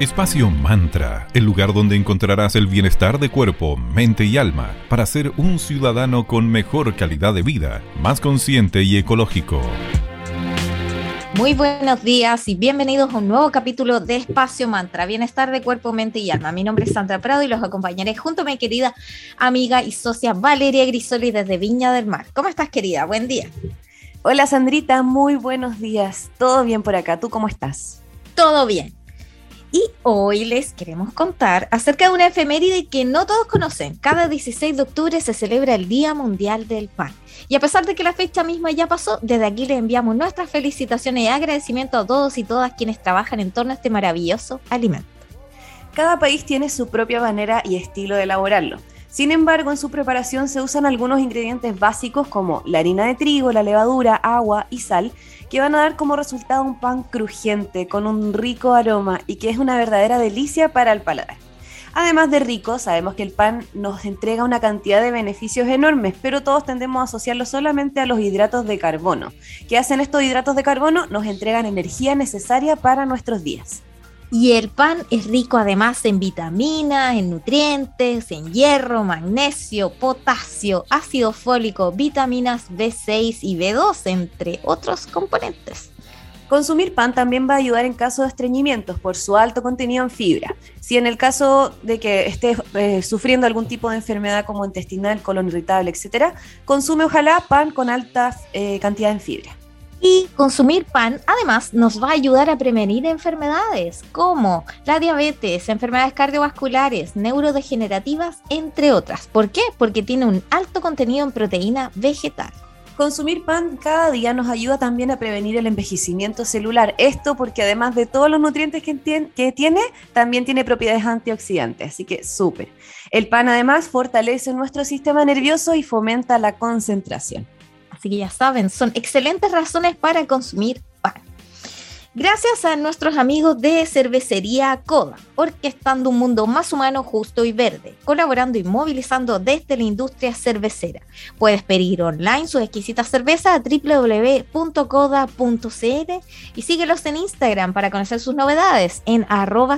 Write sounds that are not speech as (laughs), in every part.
Espacio Mantra, el lugar donde encontrarás el bienestar de cuerpo, mente y alma para ser un ciudadano con mejor calidad de vida, más consciente y ecológico. Muy buenos días y bienvenidos a un nuevo capítulo de Espacio Mantra, Bienestar de Cuerpo, Mente y Alma. Mi nombre es Sandra Prado y los acompañaré junto a mi querida amiga y socia Valeria Grisoli desde Viña del Mar. ¿Cómo estás, querida? Buen día. Hola, Sandrita, muy buenos días. ¿Todo bien por acá? ¿Tú cómo estás? Todo bien. Y hoy les queremos contar acerca de una efeméride que no todos conocen. Cada 16 de octubre se celebra el Día Mundial del Pan. Y a pesar de que la fecha misma ya pasó, desde aquí les enviamos nuestras felicitaciones y agradecimiento a todos y todas quienes trabajan en torno a este maravilloso alimento. Cada país tiene su propia manera y estilo de elaborarlo. Sin embargo, en su preparación se usan algunos ingredientes básicos como la harina de trigo, la levadura, agua y sal, que van a dar como resultado un pan crujiente con un rico aroma y que es una verdadera delicia para el paladar. Además de rico, sabemos que el pan nos entrega una cantidad de beneficios enormes, pero todos tendemos a asociarlo solamente a los hidratos de carbono. ¿Qué hacen estos hidratos de carbono? Nos entregan energía necesaria para nuestros días. Y el pan es rico además en vitaminas, en nutrientes, en hierro, magnesio, potasio, ácido fólico, vitaminas B6 y B2, entre otros componentes. Consumir pan también va a ayudar en caso de estreñimientos por su alto contenido en fibra. Si en el caso de que estés eh, sufriendo algún tipo de enfermedad como intestinal, colon irritable, etc., consume ojalá pan con alta eh, cantidad en fibra. Y consumir pan además nos va a ayudar a prevenir enfermedades como la diabetes, enfermedades cardiovasculares, neurodegenerativas, entre otras. ¿Por qué? Porque tiene un alto contenido en proteína vegetal. Consumir pan cada día nos ayuda también a prevenir el envejecimiento celular. Esto porque además de todos los nutrientes que, tiene, también tiene propiedades antioxidantes. Así que súper. El pan además fortalece nuestro sistema nervioso y fomenta la concentración. Así que ya saben, son excelentes razones para consumir pan. Gracias a nuestros amigos de Cervecería Coda, orquestando un mundo más humano, justo y verde, colaborando y movilizando desde la industria cervecera. Puedes pedir online su exquisita cerveza a www.coda.cl y síguelos en Instagram para conocer sus novedades en arroba.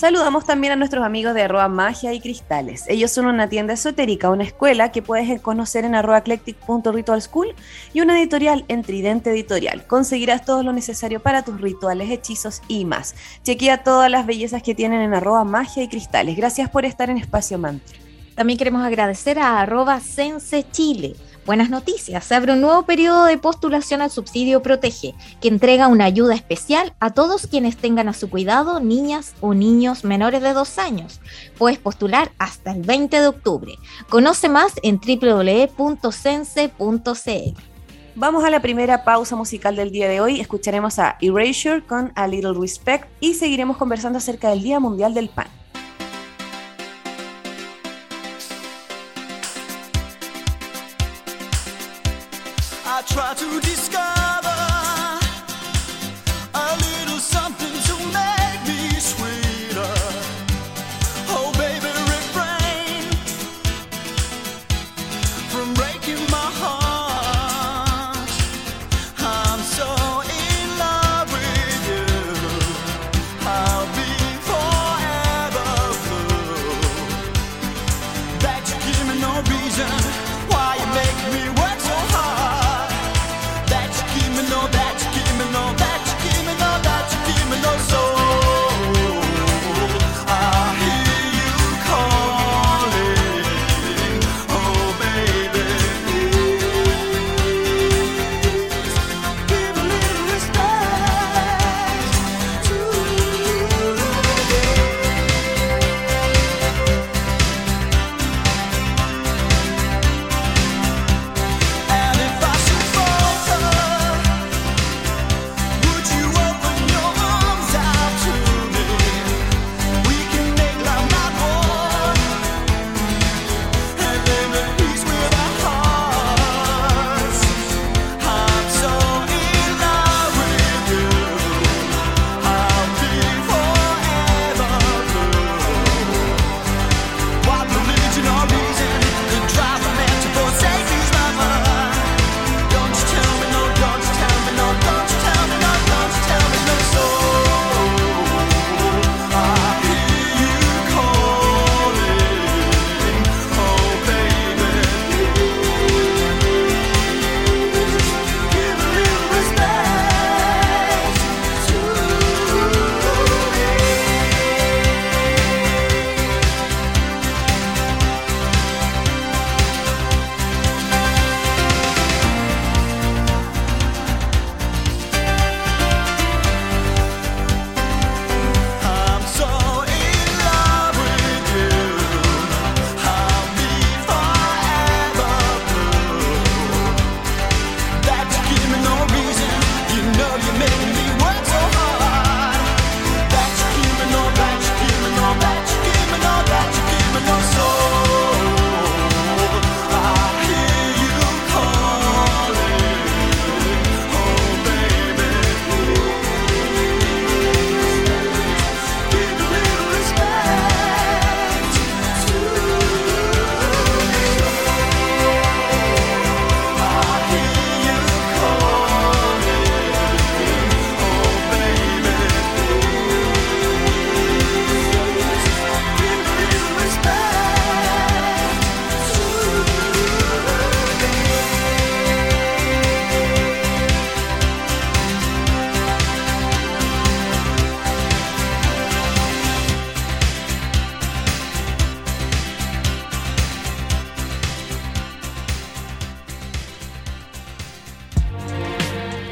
Saludamos también a nuestros amigos de arroba magia y cristales. Ellos son una tienda esotérica, una escuela que puedes conocer en arroba eclectic.ritualschool y una editorial en Tridente Editorial. Conseguirás todo lo necesario para tus rituales, hechizos y más. Chequea todas las bellezas que tienen en arroba magia y cristales. Gracias por estar en Espacio Mantra. También queremos agradecer a arroba sense chile Buenas noticias, se abre un nuevo periodo de postulación al subsidio Protege, que entrega una ayuda especial a todos quienes tengan a su cuidado niñas o niños menores de dos años. Puedes postular hasta el 20 de octubre. Conoce más en www.sense.cl. Vamos a la primera pausa musical del día de hoy. Escucharemos a Erasure con A Little Respect y seguiremos conversando acerca del Día Mundial del Pan.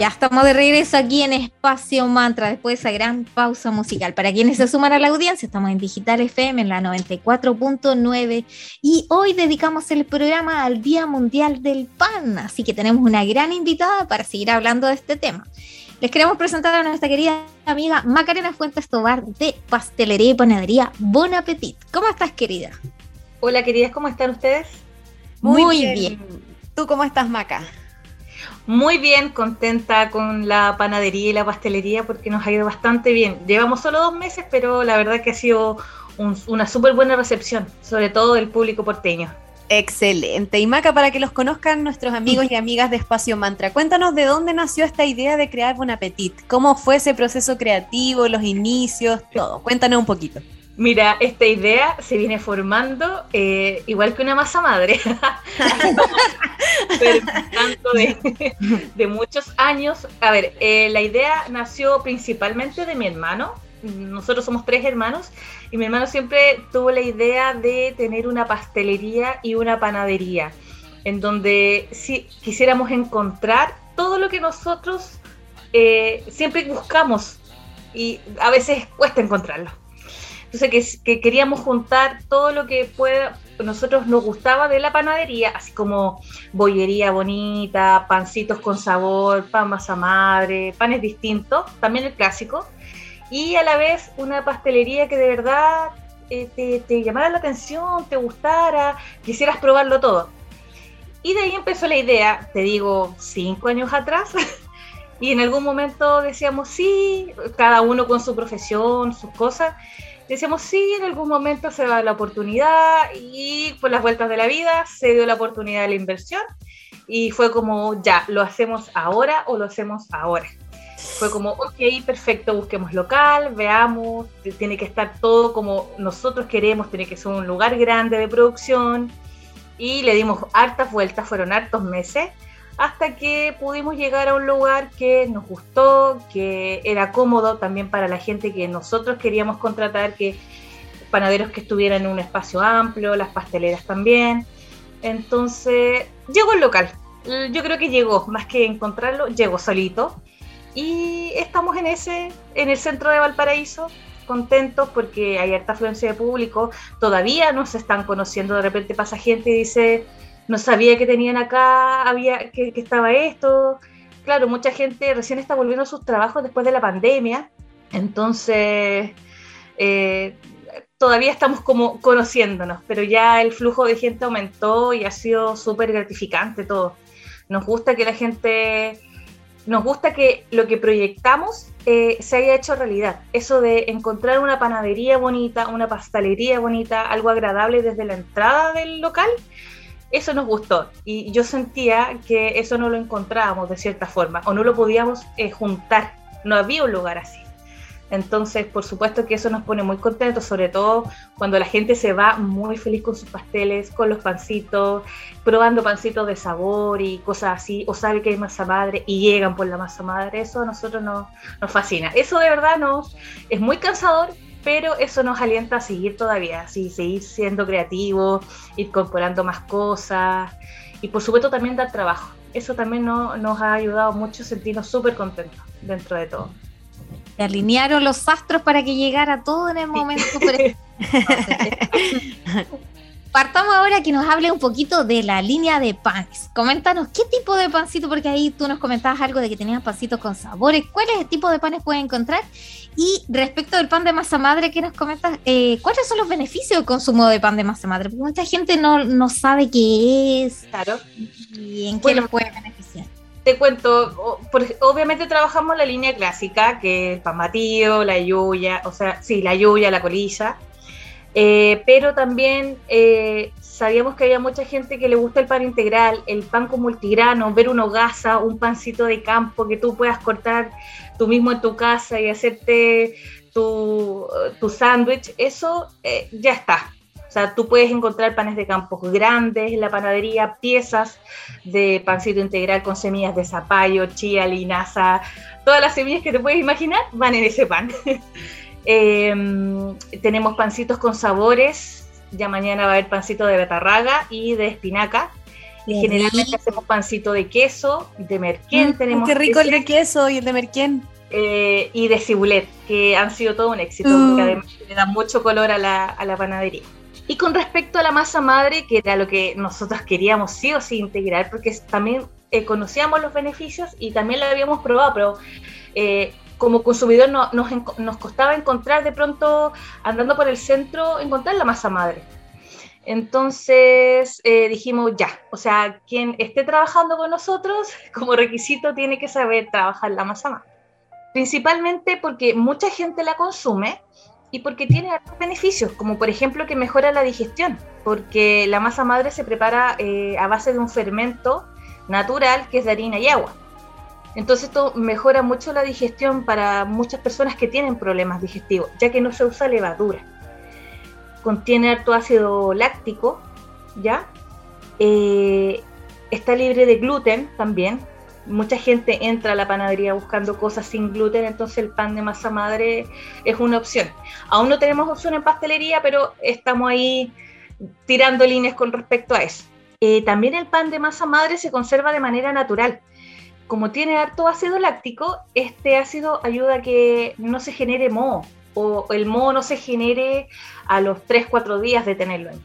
Estamos de regreso aquí en Espacio Mantra después de esa gran pausa musical. Para quienes se suman a la audiencia, estamos en Digital FM en la 94.9 y hoy dedicamos el programa al Día Mundial del Pan, así que tenemos una gran invitada para seguir hablando de este tema. Les queremos presentar a nuestra querida amiga Macarena Fuentes Tobar de Pastelería y Panadería Bon Appetit. ¿Cómo estás, querida? Hola, queridas, ¿cómo están ustedes? Muy, bien. bien. ¿Tú cómo estás, Maca? Muy bien, contenta con la panadería y la pastelería porque nos ha ido bastante bien. Llevamos solo dos meses, pero la verdad que ha sido una súper buena recepción, sobre todo del público porteño. Excelente. Y Maca, para que los conozcan nuestros amigos y (laughs) amigas de Espacio Mantra, cuéntanos de dónde nació esta idea de crear Bon Appetit. ¿Cómo fue ese proceso creativo, los inicios, todo? Cuéntanos un poquito. Mira, esta idea se viene formando eh, igual que una masa madre, (laughs) pero tanto de, de, muchos años. A ver, eh, la idea nació principalmente de mi hermano. Nosotros somos tres hermanos y mi hermano siempre tuvo la idea de tener una pastelería y una panadería, en donde si quisiéramos encontrar todo lo que nosotros eh, siempre buscamos y a veces cuesta encontrarlo. Entonces, que, queríamos juntar todo lo que pueda, nosotros nos gustaba de la panadería, así como bollería bonita, pancitos con sabor, pan masa madre, panes distintos, también el clásico, y a la vez una pastelería que de verdad eh, te, te llamara la atención, te gustara, quisieras probarlo todo. Y de ahí empezó la idea, te digo, cinco años atrás, (laughs) y en algún momento decíamos, sí, cada uno con su profesión, sus cosas, decíamos, sí, en algún momento se da la oportunidad y por las vueltas de la vida se dio la oportunidad de la inversión y fue como, ya, ¿lo hacemos ahora o lo hacemos ahora? Fue como, ok, perfecto, busquemos local, veamos, tiene que estar todo como nosotros queremos, tiene que ser un lugar grande de producción y le dimos hartas vueltas, fueron hartos meses hasta que pudimos llegar a un lugar que nos gustó, que era cómodo también para la gente que nosotros queríamos contratar, que panaderos que estuvieran en un espacio amplio, las pasteleras también. Entonces, llegó el local. Yo creo que llegó, más que encontrarlo, llegó solito. Y estamos en ese, en el centro de Valparaíso, contentos porque hay harta afluencia de público. Todavía no se están conociendo, de repente pasa gente y dice, no sabía que tenían acá, había que, estaba esto. Claro, mucha gente recién está volviendo a sus trabajos después de la pandemia, entonces eh, todavía estamos como conociéndonos, pero ya el flujo de gente aumentó y ha sido súper gratificante todo. Nos gusta que la gente, nos gusta que lo que proyectamos eh, se haya hecho realidad. Eso de encontrar una panadería bonita, una pastelería bonita, algo agradable desde la entrada del local, eso nos gustó y yo sentía que eso no lo encontrábamos de cierta forma o no lo podíamos eh, juntar, no había un lugar así. Entonces, por supuesto que eso nos pone muy contentos, sobre todo cuando la gente se va muy feliz con sus pasteles, con los pancitos, probando pancitos de sabor y cosas así, o sabe que hay masa madre y llegan por la masa madre, eso a nosotros nos, nos fascina. Eso de verdad nos es muy cansador, pero eso nos alienta a seguir todavía, así, seguir siendo creativos, incorporando más cosas y por supuesto también dar trabajo. Eso también nos ha ayudado mucho sentirnos súper contentos dentro de todo. Se alinearon los astros para que llegara todo en el momento. (laughs) partamos ahora que nos hable un poquito de la línea de panes. Coméntanos qué tipo de pancito, porque ahí tú nos comentabas algo de que tenías pancitos con sabores. ¿Cuál es el tipo de panes pueden encontrar? Y respecto del pan de masa madre que nos comentas, eh, ¿cuáles son los beneficios del consumo de pan de masa madre? Porque mucha gente no, no sabe qué es claro. y en qué lo puede beneficiar. Te cuento, obviamente trabajamos la línea clásica, que es el pan batido, la yuya, o sea, sí, la yuya, la colilla eh, pero también eh, sabíamos que había mucha gente que le gusta el pan integral, el pan con multigrano, ver una hogaza, un pancito de campo que tú puedas cortar tú mismo en tu casa y hacerte tu, tu sándwich, eso eh, ya está. O sea, tú puedes encontrar panes de campo grandes en la panadería, piezas de pancito integral con semillas de zapallo, chía, linaza, todas las semillas que te puedes imaginar van en ese pan. (laughs) Em, tenemos pancitos con sabores. Ya mañana va a haber pancito de betarraga y de espinaca. Y generalmente hacemos pancito de queso, de merquén. Mm, tenemos qué rico el de queso y el de merquén. Eh, y de cibulet, que han sido todo un éxito, mm. porque además le dan mucho color a la, a la panadería. Y con respecto a la masa madre, que era lo que nosotros queríamos sí o sí integrar, porque también eh, conocíamos los beneficios y también lo habíamos probado, pero eh, como consumidor nos, costaba encontrar de pronto, andando por el centro, encontrar la masa madre. Entonces eh, dijimos, ya, o sea, quien esté trabajando con nosotros, (laughs) como requisito, tiene que saber trabajar la masa madre. Principalmente porque mucha gente la consume y porque tiene algunos beneficios, como por ejemplo que mejora la digestión, porque la masa madre se prepara eh, a base de un fermento natural que es de harina y agua. Entonces esto mejora mucho la digestión para muchas personas que tienen problemas digestivos, ya que no se usa levadura. Contiene alto ácido láctico, ¿ya? Eh, está libre de gluten también. Mucha gente entra a la panadería buscando cosas sin gluten, entonces el pan de masa madre es una opción. Aún no tenemos opción en pastelería, pero estamos ahí tirando líneas con respecto a eso. Eh, también el pan de masa madre se conserva de manera natural como tiene harto ácido láctico, este ácido ayuda a que no se genere moho o el moho no se genere a los 3-4 días de tenerlo ahí.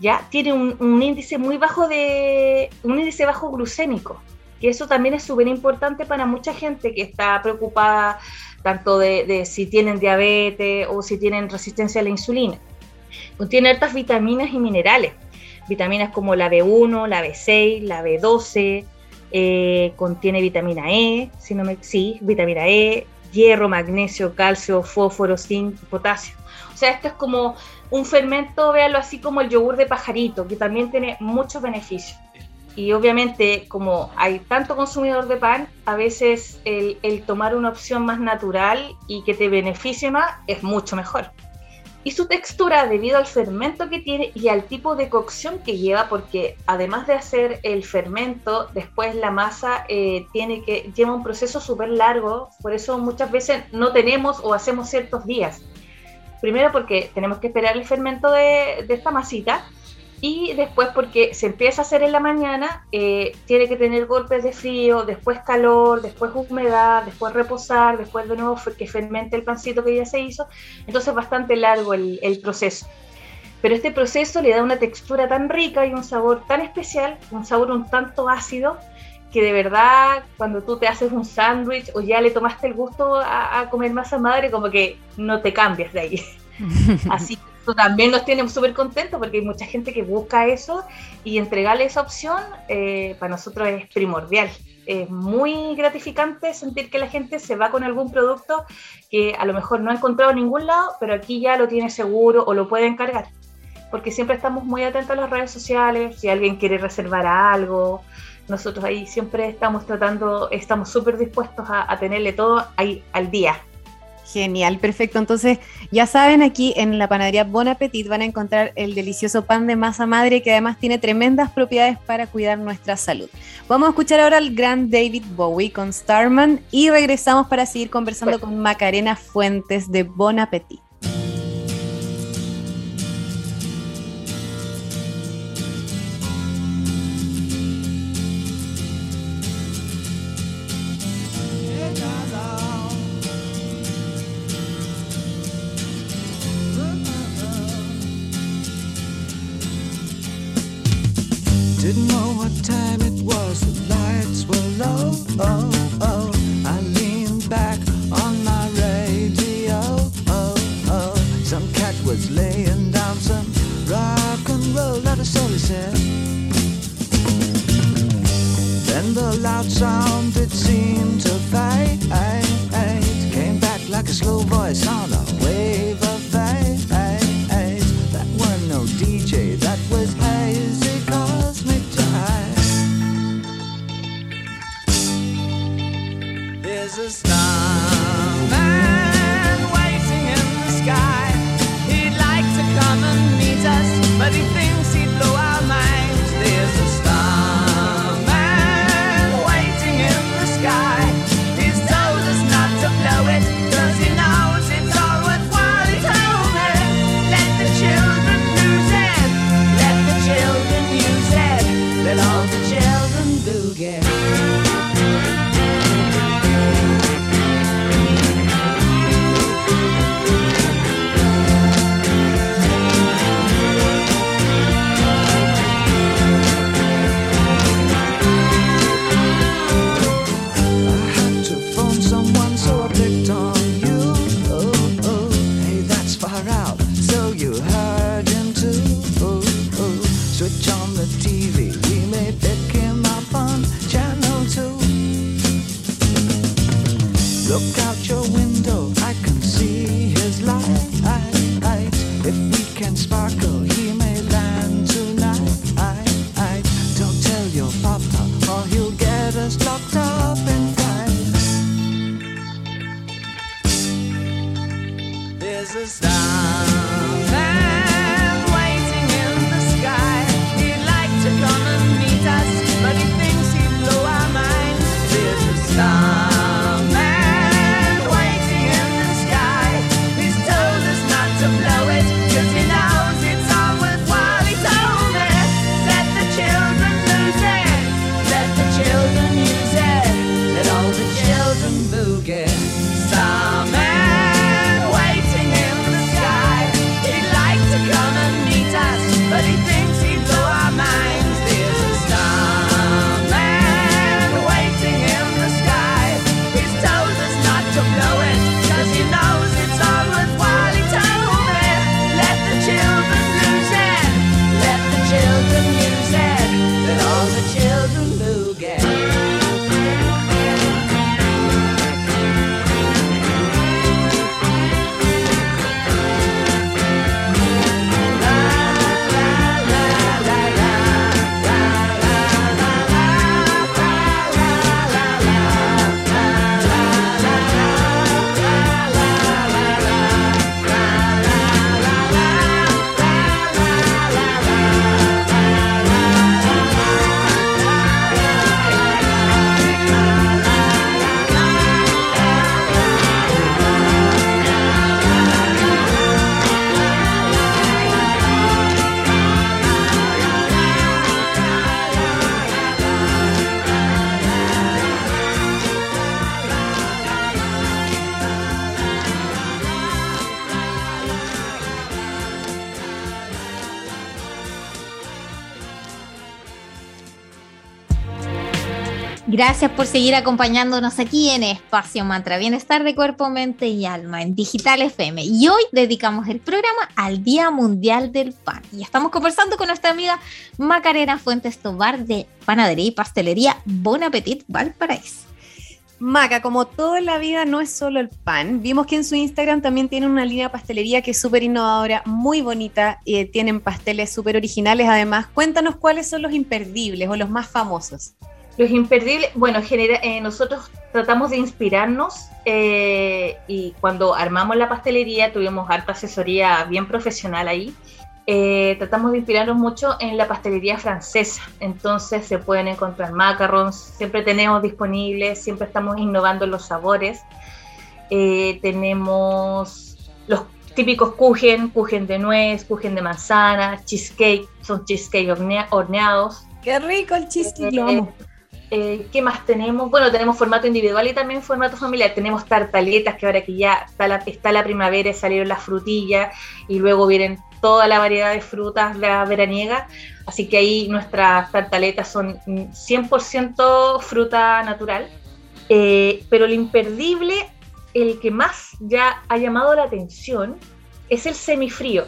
Ya tiene un, índice muy bajo de un índice bajo glucémico, y eso también es súper importante para mucha gente que está preocupada tanto de, de, si tienen diabetes o si tienen resistencia a la insulina. Contiene altas vitaminas y minerales, vitaminas como la B1, la B6, la B12, eh, contiene vitamina E, sí, vitamina E, hierro, magnesio, calcio, fósforo, zinc, potasio. O sea, esto es como un fermento, véanlo así como el yogur de pajarito, que también tiene muchos beneficios. Y obviamente, como hay tanto consumidor de pan, a veces el, el tomar una opción más natural y que te beneficie más es mucho mejor y su textura debido al fermento que tiene y al tipo de cocción que lleva, porque además de hacer el fermento, después la masa eh, tiene que lleva un proceso súper largo, por eso muchas veces no tenemos o hacemos ciertos días. Primero porque tenemos que esperar el fermento de, de esta masita y después porque se empieza a hacer en la mañana, eh, tiene que tener golpes de frío, después calor, después humedad, después reposar, después de nuevo que fermente el pancito que ya se hizo. Entonces es bastante largo el, el proceso. Pero este proceso le da una textura tan rica y un sabor tan especial, un sabor un tanto ácido, que de verdad cuando tú te haces un sándwich o ya le tomaste el gusto a, a comer masa madre, como que no te cambias de ahí. (laughs) Así también nos tiene súper contentos porque hay mucha gente que busca eso y entregarle esa opción eh, para nosotros es primordial. Es muy gratificante sentir que la gente se va con algún producto que a lo mejor no ha encontrado en ningún lado, pero aquí ya lo tiene seguro o lo puede encargar. Porque siempre estamos muy atentos a las redes sociales, si alguien quiere reservar algo, nosotros ahí siempre estamos tratando, estamos súper dispuestos a, a tenerle todo ahí al día. Genial, perfecto. Entonces, ya saben, aquí en la panadería Bon Appetit van a encontrar el delicioso pan de masa madre que además tiene tremendas propiedades para cuidar nuestra salud. Vamos a escuchar ahora al gran David Bowie con Starman y regresamos para seguir conversando con Macarena Fuentes de Bon Appetit. He said. Then the loud sound it seemed to fade. Came back like a slow voice Thank you. Gracias por seguir acompañándonos aquí en Espacio Mantra, Bienestar de Cuerpo, Mente y Alma en Digital FM. Y hoy dedicamos el programa al Día Mundial del Pan. Y estamos conversando con nuestra amiga Macarena Fuentes Tobar de Panadería y Pastelería Bon Appetit Valparaíso. Maca, como todo en la vida no es solo el pan, vimos que en su Instagram también tiene una línea de pastelería que es súper innovadora, muy bonita, y tienen pasteles súper originales además. Cuéntanos cuáles son los imperdibles o los más famosos. Los imperdibles, bueno, genera, eh, nosotros tratamos de inspirarnos eh, y cuando armamos la pastelería tuvimos harta asesoría bien profesional ahí. Eh, tratamos de inspirarnos mucho en la pastelería francesa, entonces se pueden encontrar macarons, siempre tenemos disponibles, siempre estamos innovando los sabores. Eh, tenemos los típicos kuchen, kuchen de nuez, kuchen de manzana, cheesecake, son cheesecake hornea- horneados. Qué rico el cheesecake, lo amo. Eh, ¿Qué más tenemos? Bueno, tenemos formato individual y también formato familiar. Tenemos tartaletas, que ahora que ya está la, está la primavera, salieron las frutillas y luego vienen toda la variedad de frutas la veraniega. Así que ahí nuestras tartaletas son mm, 100% fruta natural. Eh, pero lo imperdible, el que más ya ha llamado la atención, es el semifrío.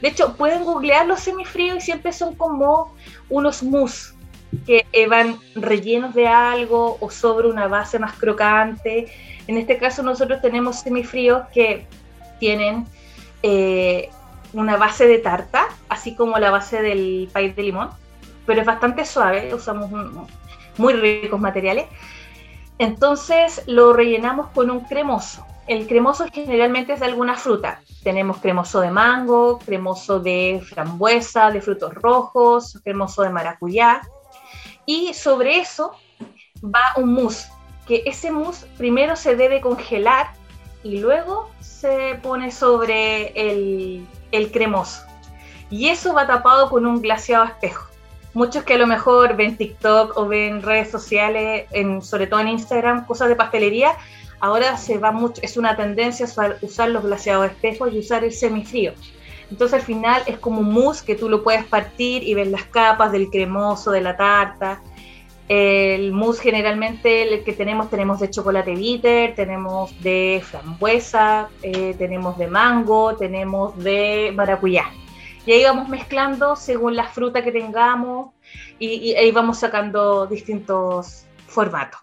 De hecho, pueden googlear los semifríos y siempre son como unos mousse que eh, van rellenos de algo o sobre una base más crocante. En este caso nosotros tenemos semifríos que tienen eh, una base de tarta, así como la base del país de limón, pero es bastante suave, usamos un- muy ricos materiales. Entonces lo rellenamos con un cremoso. El cremoso generalmente es de alguna fruta. Tenemos cremoso de mango, cremoso de frambuesa, de frutos rojos, cremoso de maracuyá. Y sobre eso va un mousse, que ese mousse primero se debe congelar y luego se pone sobre el, el cremoso. Y eso va tapado con un glaseado espejo. Muchos que a lo mejor ven TikTok o ven redes sociales, en, sobre todo en Instagram, cosas de pastelería, ahora se va mucho, es una tendencia usar, usar los glaseados espejos y usar el semifrío. Entonces al final es como un mousse que tú lo puedes partir y ver las capas del cremoso, de la tarta. El mousse generalmente el que tenemos, tenemos de chocolate bitter, tenemos de frambuesa, eh, tenemos de mango, tenemos de maracuyá. Y ahí vamos mezclando según la fruta que tengamos y, y ahí vamos sacando distintos formatos.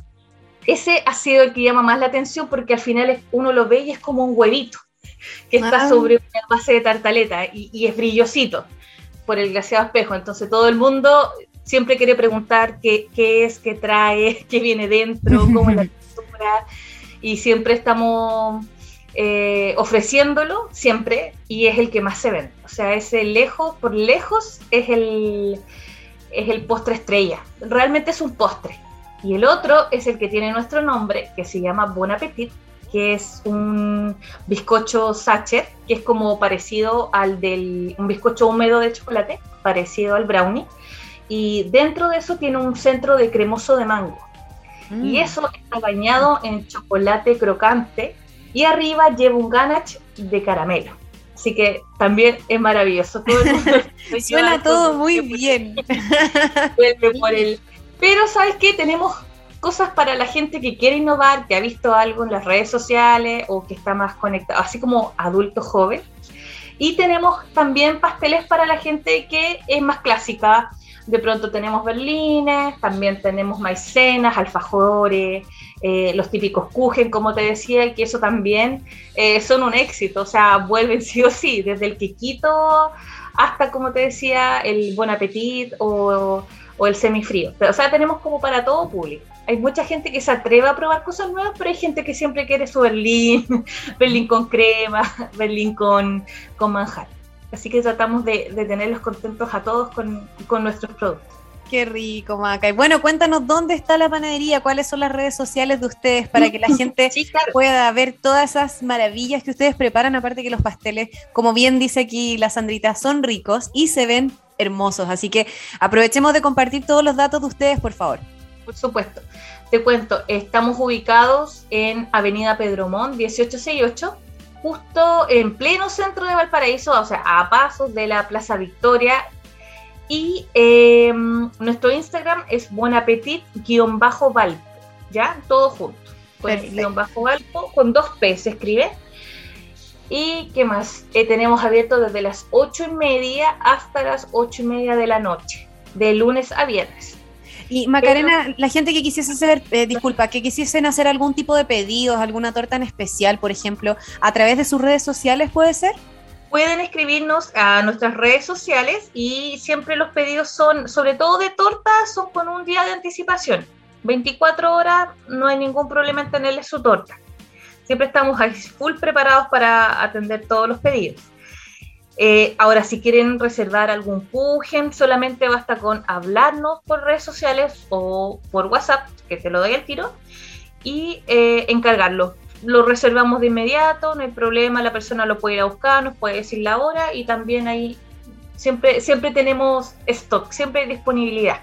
Ese ha sido el que llama más la atención porque al final uno lo ve y es como un huevito que está Ah. sobre una base de tartaleta y, y es brillosito por el glaseado espejo. Entonces todo el mundo siempre quiere preguntar qué, qué es, qué trae, (laughs) qué viene dentro, cómo es la (laughs) textura. Y siempre estamos eh, ofreciéndolo, siempre, y es el que más se vende. O sea, ese lejos, por lejos, es el, es el postre estrella. Realmente es un postre. Y el otro es el que tiene nuestro nombre, que se llama Bon Appetit, que es un bizcocho sachet, que es como parecido al del un bizcocho húmedo de chocolate, parecido al brownie. Y dentro de eso tiene un centro de cremoso de mango. Mm. Y eso está bañado en chocolate crocante y arriba lleva un ganache de caramelo. Así que también es maravilloso. Todo el mundo (laughs) se Suena todo muy bien. (laughs) vuelve por el... (laughs) Pero ¿sabes qué? Tenemos cosas para la gente que quiere innovar, que ha visto algo en las redes sociales o que está más conectado, así como adulto joven. Y tenemos también pasteles para la gente que es más clásica. De pronto tenemos berlines, también tenemos maicenas, alfajores, eh, los típicos kuchen, como te decía, y que eso también eh, son un éxito, o sea, vuelven sí o sí, desde el quiquito hasta, como te decía, el Bon Appetit o, o el semifrío. O sea, tenemos como para todo público. Hay mucha gente que se atreve a probar cosas nuevas, pero hay gente que siempre quiere su berlín, (laughs) berlín con crema, (laughs) berlín con, con manjar. Así que tratamos de, de tenerlos contentos a todos con, con nuestros productos. Qué rico, Maca. Y bueno, cuéntanos dónde está la panadería, cuáles son las redes sociales de ustedes para que la (laughs) gente Sí, claro. pueda ver todas esas maravillas que ustedes preparan, aparte que los pasteles, como bien dice aquí la Sandrita, son ricos y se ven hermosos. Así que aprovechemos de compartir todos los datos de ustedes, por favor. Por supuesto. Te cuento, estamos ubicados en Avenida Pedromón 1868, justo en pleno centro de Valparaíso, o sea, a pasos de la Plaza Victoria. Y eh, nuestro Instagram es buenapetit-valpo, ¿ya? Todo junto. Perfecto. guion bajo Valpo, con dos P se escribe. ¿Y qué más? Eh, tenemos abierto desde las ocho y media hasta las ocho y media de la noche, de lunes a viernes. Y Macarena, la gente que quisiese hacer, eh, disculpa, que quisiesen hacer algún tipo de pedidos, alguna torta en especial, por ejemplo, a través de sus redes sociales, ¿puede ser? Pueden escribirnos a nuestras redes sociales y siempre los pedidos son, sobre todo de tortas, son con un día de anticipación. 24 horas, no hay ningún problema en tenerles su torta. Siempre estamos full preparados para atender todos los pedidos. Eh, ahora, si quieren reservar algún pujen, solamente basta con hablarnos por redes sociales o por WhatsApp, que te lo doy al tiro, y eh, encargarlo. Lo reservamos de inmediato, no hay problema, la persona lo puede ir a buscar, nos puede decir la hora y también ahí siempre, siempre tenemos stock, siempre hay disponibilidad.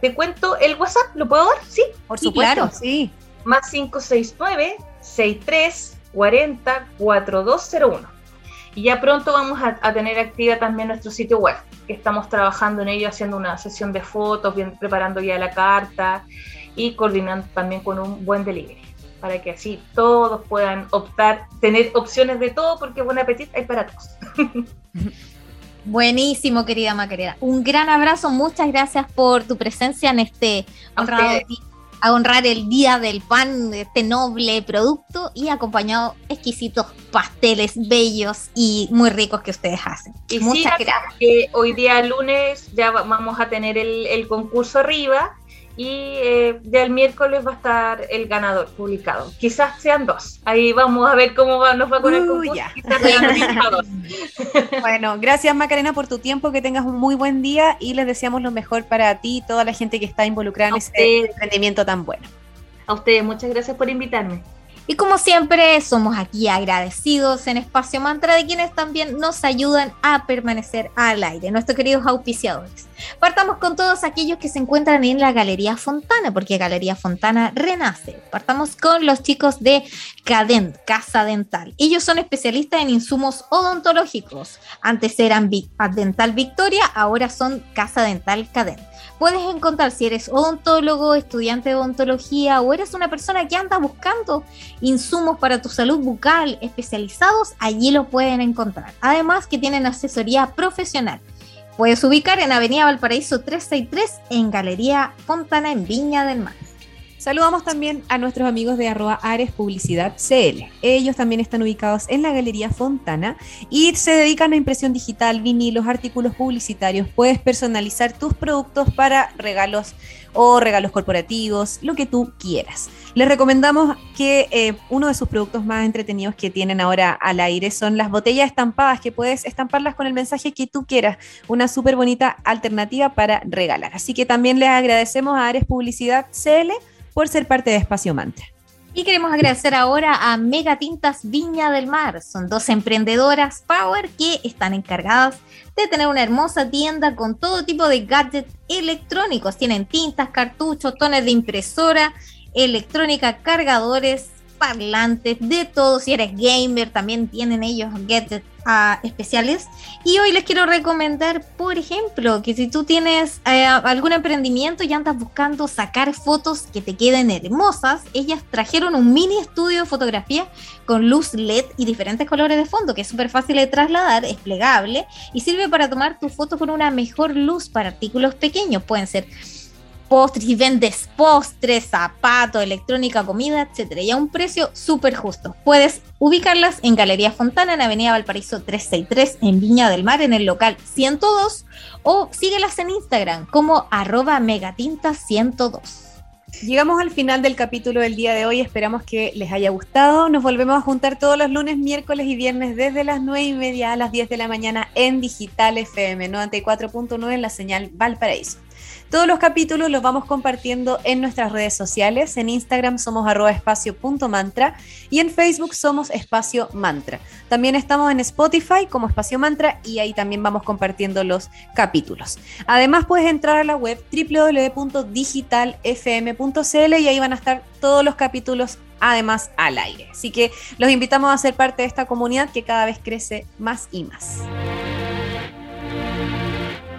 Te cuento el WhatsApp, ¿lo puedo dar? Sí, Por Sí, supuesto, claro. sí. más 569 63 40 4201. Y ya pronto vamos a, a tener activa también nuestro sitio web, que estamos trabajando en ello, haciendo una sesión de fotos, bien- preparando ya la carta y coordinando también con un buen delivery, para que así todos puedan optar, tener opciones de todo, porque buen apetito hay para todos. (laughs) Buenísimo, querida Macarena. Un gran abrazo, muchas gracias por tu presencia en este honrado a honrar el Día del Pan, este noble producto, y acompañado exquisitos pasteles bellos y muy ricos que ustedes hacen. Y Muchas sí, gracias. que hoy día lunes ya va- vamos a tener el, el concurso arriba y eh, ya el miércoles va a estar el ganador publicado. Quizás sean dos. Ahí vamos a ver cómo va- nos va con el Uh, concurso. Bueno, gracias Macarena por tu tiempo, que tengas un muy buen día y les deseamos lo mejor para ti y toda la gente que está involucrada en este emprendimiento tan bueno. A ustedes, muchas gracias por invitarme. Y como siempre, somos aquí agradecidos en Espacio Mantra de quienes también nos ayudan a permanecer al aire, nuestros queridos auspiciadores. Partamos con todos aquellos que se encuentran en la Galería Fontana, porque Galería Fontana renace. Partamos con los chicos de Cadent, Casa Dental. Ellos son especialistas en insumos odontológicos. Antes eran Dental Victoria, ahora son Casa Dental Cadent. Puedes encontrar si eres odontólogo, estudiante de odontología o eres una persona que anda buscando insumos para tu salud bucal especializados, allí lo pueden encontrar. Además que tienen asesoría profesional. Puedes ubicar en Avenida Valparaíso 363 en Galería Fontana en Viña del Mar. Saludamos también a nuestros amigos de arroba Ares Publicidad CL. Ellos también están ubicados en la Galería Fontana y se dedican a impresión digital, vinilos, artículos publicitarios. Puedes personalizar tus productos para regalos o regalos corporativos, lo que tú quieras. Les recomendamos que eh, uno de sus productos más entretenidos que tienen ahora al aire son las botellas estampadas, que puedes estamparlas con el mensaje que tú quieras. Una súper bonita alternativa para regalar. Así que también les agradecemos a Ares Publicidad CL por ser parte de Espacio Mantra. Y queremos agradecer ahora a Mega Tintas Viña del Mar. Son dos emprendedoras Power que están encargadas de tener una hermosa tienda con todo tipo de gadgets electrónicos. Tienen tintas, cartuchos, tones de impresora, electrónica, cargadores, parlantes, de todo. Si eres gamer, también tienen ellos gadgets ah, especiales. Y hoy les quiero recomendar, por ejemplo, que si tú tienes eh, algún emprendimiento y andas buscando sacar fotos que te queden hermosas, ellas trajeron un mini estudio de fotografía con luz LED y diferentes colores de fondo, que es súper fácil de trasladar, es plegable y sirve para tomar tu foto con una mejor luz para artículos pequeños. Pueden ser postres y vendes postres, zapatos, electrónica, comida, etcétera, y a un precio súper justo. Puedes ubicarlas en Galería Fontana, en Avenida Valparaíso 363, en Viña del Mar, en el local 102, o síguelas en Instagram como arroba megatinta102. Llegamos al final del capítulo del día de hoy. Esperamos que les haya gustado. Nos volvemos a juntar todos los lunes, miércoles y viernes desde las 9 y media a las 10 de la mañana en Digital FM 94.9 en la señal Valparaíso. Todos los capítulos los vamos compartiendo en nuestras redes sociales. En Instagram somos arroba espacio.mantra y en Facebook somos espacio mantra. También estamos en Spotify como espacio mantra y ahí también vamos compartiendo los capítulos. Además puedes entrar a la web www.digitalfm.cl y ahí van a estar todos los capítulos además al aire. Así que los invitamos a ser parte de esta comunidad que cada vez crece más y más.